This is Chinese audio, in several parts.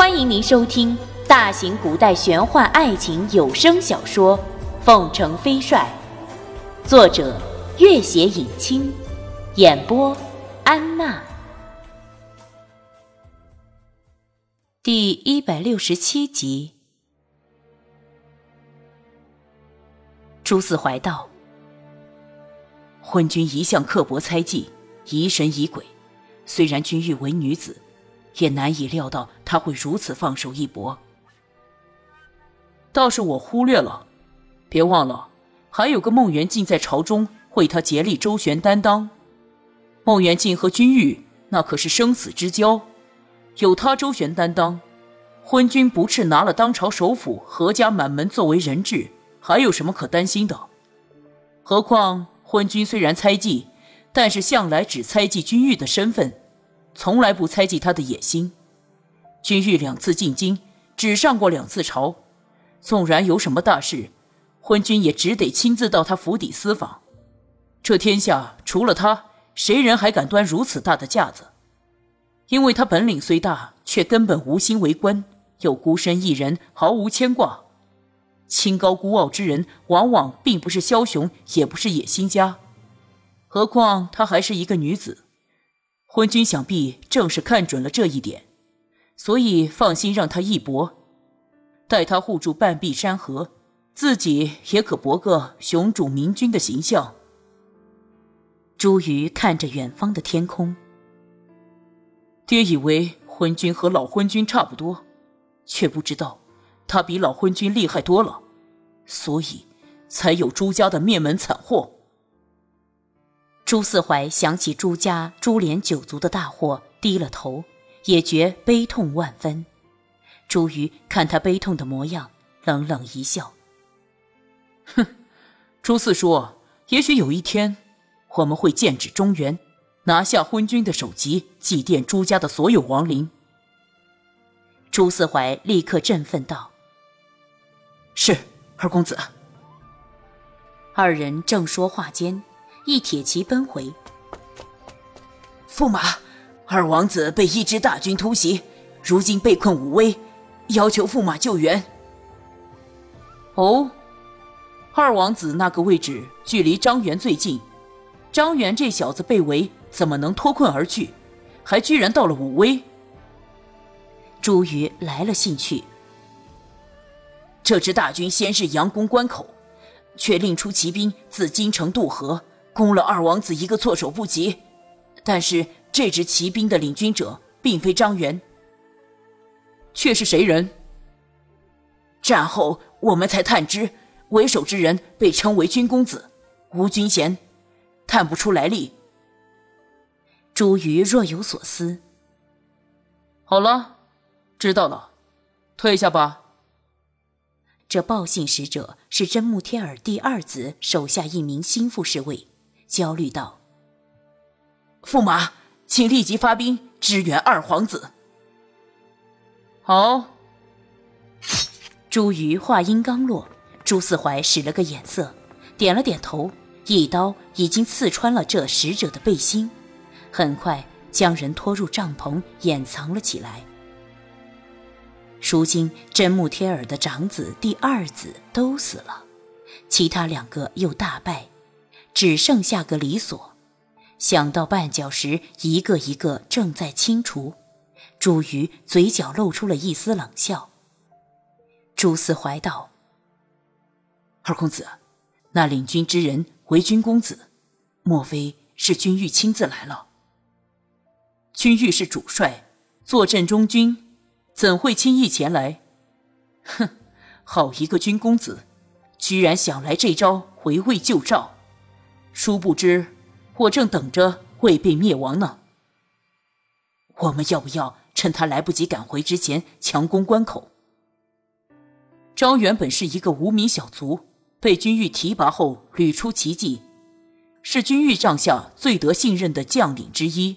欢迎您收听大型古代玄幻爱情有声小说《凤城飞帅》，作者：月写影清，演播：安娜。第一百六十七集，朱四怀道：“昏君一向刻薄猜忌，疑神疑鬼。虽然君玉为女子。”也难以料到他会如此放手一搏。倒是我忽略了，别忘了，还有个孟元敬在朝中为他竭力周旋担当。孟元敬和君玉那可是生死之交，有他周旋担当，昏君不啻拿了当朝首辅何家满门作为人质，还有什么可担心的？何况昏君虽然猜忌，但是向来只猜忌君玉的身份。从来不猜忌他的野心。君玉两次进京，只上过两次朝，纵然有什么大事，昏君也只得亲自到他府邸私访。这天下除了他，谁人还敢端如此大的架子？因为他本领虽大，却根本无心为官，又孤身一人，毫无牵挂。清高孤傲之人，往往并不是枭雄，也不是野心家。何况她还是一个女子。昏君想必正是看准了这一点，所以放心让他一搏，待他护住半壁山河，自己也可博个雄主明君的形象。朱瑜看着远方的天空，爹以为昏君和老昏君差不多，却不知道他比老昏君厉害多了，所以才有朱家的灭门惨祸。朱四怀想起朱家株连九族的大祸，低了头，也觉悲痛万分。朱瑜看他悲痛的模样，冷冷一笑：“哼，朱四叔，也许有一天，我们会剑指中原，拿下昏君的首级，祭奠朱家的所有亡灵。”朱四怀立刻振奋道：“是二公子。”二人正说话间。一铁骑奔回，驸马，二王子被一支大军突袭，如今被困武威，要求驸马救援。哦，二王子那个位置距离张元最近，张元这小子被围，怎么能脱困而去？还居然到了武威？朱瑜来了兴趣。这支大军先是佯攻关口，却令出骑兵自京城渡河。攻了二王子一个措手不及，但是这支骑兵的领军者并非张元，却是谁人？战后我们才探知，为首之人被称为军公子吴君贤，探不出来历。朱瑜若有所思。好了，知道了，退下吧。这报信使者是真木天儿第二子手下一名心腹侍卫。焦虑道：“驸马，请立即发兵支援二皇子。”好。朱瑜话音刚落，朱四怀使了个眼色，点了点头，一刀已经刺穿了这使者的背心，很快将人拖入帐篷掩藏了起来。如今真木天尔的长子、第二子都死了，其他两个又大败。只剩下个李索，想到绊脚石一个一个正在清除，朱瑜嘴角露出了一丝冷笑。朱四怀道：“二公子，那领军之人为君公子，莫非是君玉亲自来了？君玉是主帅，坐镇中军，怎会轻易前来？哼，好一个君公子，居然想来这招回味旧照。”殊不知，我正等着未被灭亡呢。我们要不要趁他来不及赶回之前强攻关口？张元本是一个无名小卒，被君玉提拔后屡出奇迹，是君玉帐下最得信任的将领之一。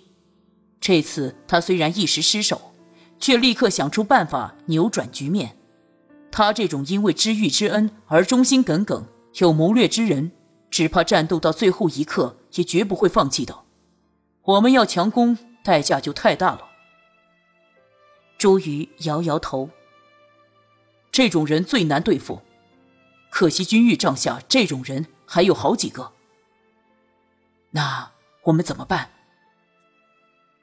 这次他虽然一时失手，却立刻想出办法扭转局面。他这种因为知遇之恩而忠心耿耿、有谋略之人。只怕战斗到最后一刻也绝不会放弃的。我们要强攻，代价就太大了。朱瑜摇摇头。这种人最难对付，可惜君玉帐下这种人还有好几个。那我们怎么办？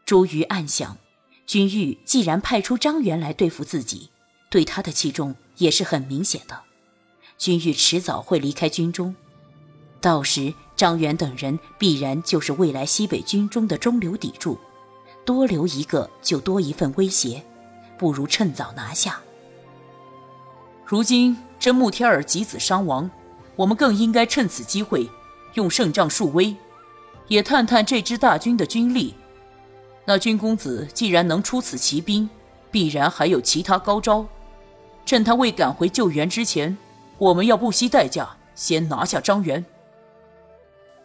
朱瑜暗想，君玉既然派出张元来对付自己，对他的器重也是很明显的。君玉迟早会离开军中，到时张元等人必然就是未来西北军中的中流砥柱，多留一个就多一份威胁，不如趁早拿下。如今真穆天儿及子伤亡，我们更应该趁此机会，用胜仗树威，也探探这支大军的军力。那君公子既然能出此奇兵，必然还有其他高招。趁他未赶回救援之前，我们要不惜代价先拿下张元。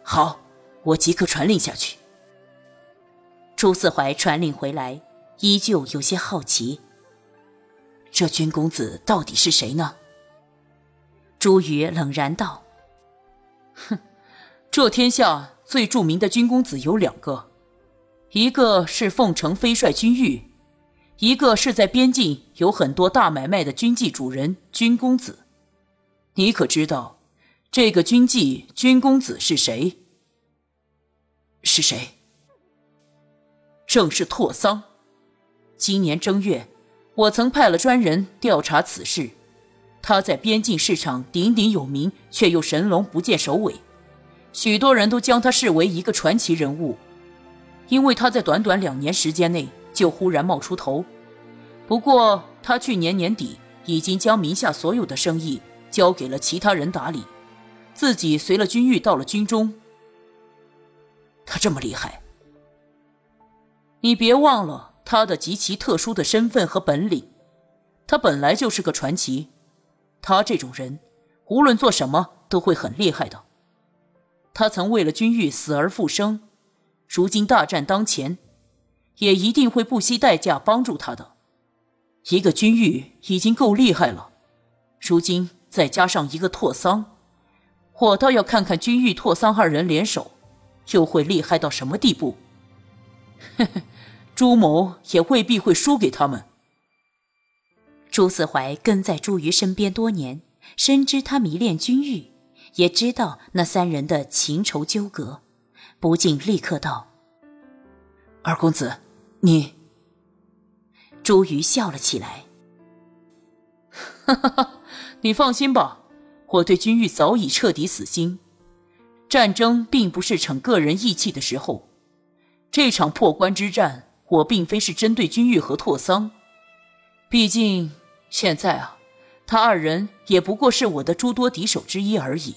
好，我即刻传令下去。朱四怀传令回来，依旧有些好奇。这君公子到底是谁呢？朱宇冷然道：“哼，这天下最著名的军公子有两个，一个是凤城飞帅君玉，一个是在边境有很多大买卖的军记主人君公子。你可知道这个军纪君公子是谁？是谁？正是拓桑。今年正月。”我曾派了专人调查此事，他在边境市场鼎鼎有名，却又神龙不见首尾，许多人都将他视为一个传奇人物，因为他在短短两年时间内就忽然冒出头。不过他去年年底已经将名下所有的生意交给了其他人打理，自己随了君玉到了军中。他这么厉害，你别忘了。他的极其特殊的身份和本领，他本来就是个传奇。他这种人，无论做什么都会很厉害的。他曾为了君玉死而复生，如今大战当前，也一定会不惜代价帮助他的。一个君玉已经够厉害了，如今再加上一个拓桑，我倒要看看君玉、拓桑二人联手，又会厉害到什么地步。呵呵。朱某也未必会输给他们。朱四怀跟在朱瑜身边多年，深知他迷恋君玉，也知道那三人的情仇纠葛，不禁立刻道：“二公子，你……”朱瑜笑了起来：“ 哈哈哈，你放心吧，我对君玉早已彻底死心。战争并不是逞个人义气的时候，这场破关之战。”我并非是针对君玉和拓桑，毕竟现在啊，他二人也不过是我的诸多敌手之一而已。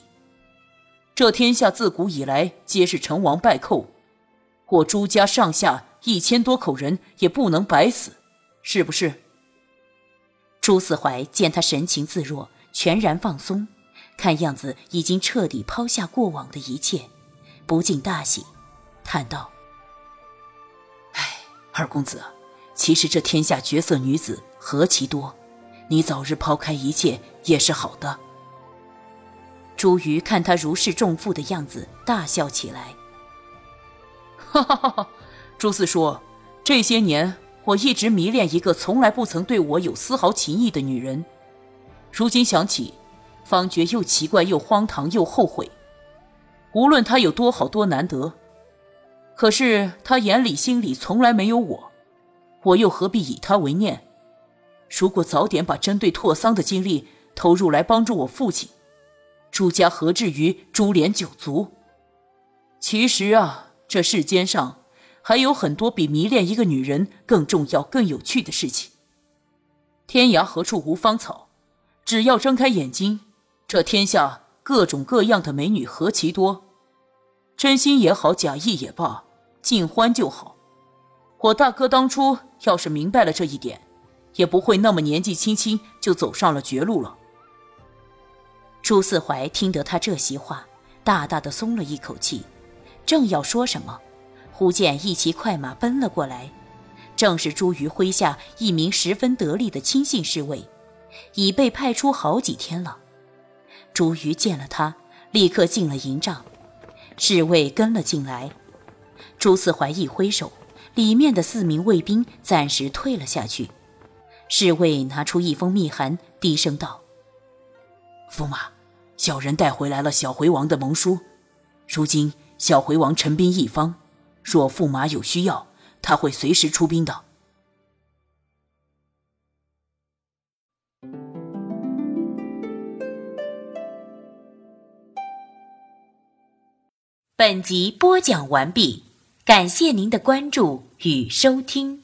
这天下自古以来皆是成王败寇，我朱家上下一千多口人也不能白死，是不是？朱四怀见他神情自若，全然放松，看样子已经彻底抛下过往的一切，不禁大喜，叹道。二公子，其实这天下绝色女子何其多，你早日抛开一切也是好的。朱瑜看他如释重负的样子，大笑起来。哈哈哈！朱四叔，这些年我一直迷恋一个从来不曾对我有丝毫情意的女人，如今想起，方觉又奇怪又荒唐又后悔。无论他有多好多难得。可是他眼里心里从来没有我，我又何必以他为念？如果早点把针对拓桑的精力投入来帮助我父亲，朱家何至于株连九族？其实啊，这世间上还有很多比迷恋一个女人更重要、更有趣的事情。天涯何处无芳草？只要睁开眼睛，这天下各种各样的美女何其多，真心也好，假意也罢。尽欢就好。我大哥当初要是明白了这一点，也不会那么年纪轻轻就走上了绝路了。朱四怀听得他这席话，大大的松了一口气，正要说什么，忽见一骑快马奔了过来，正是朱瑜麾下一名十分得力的亲信侍卫，已被派出好几天了。朱瑜见了他，立刻进了营帐，侍卫跟了进来。朱四怀一挥手，里面的四名卫兵暂时退了下去，侍卫拿出一封密函，低声道：“驸马，小人带回来了小回王的盟书。如今小回王陈兵一方，若驸马有需要，他会随时出兵的。”本集播讲完毕，感谢您的关注与收听。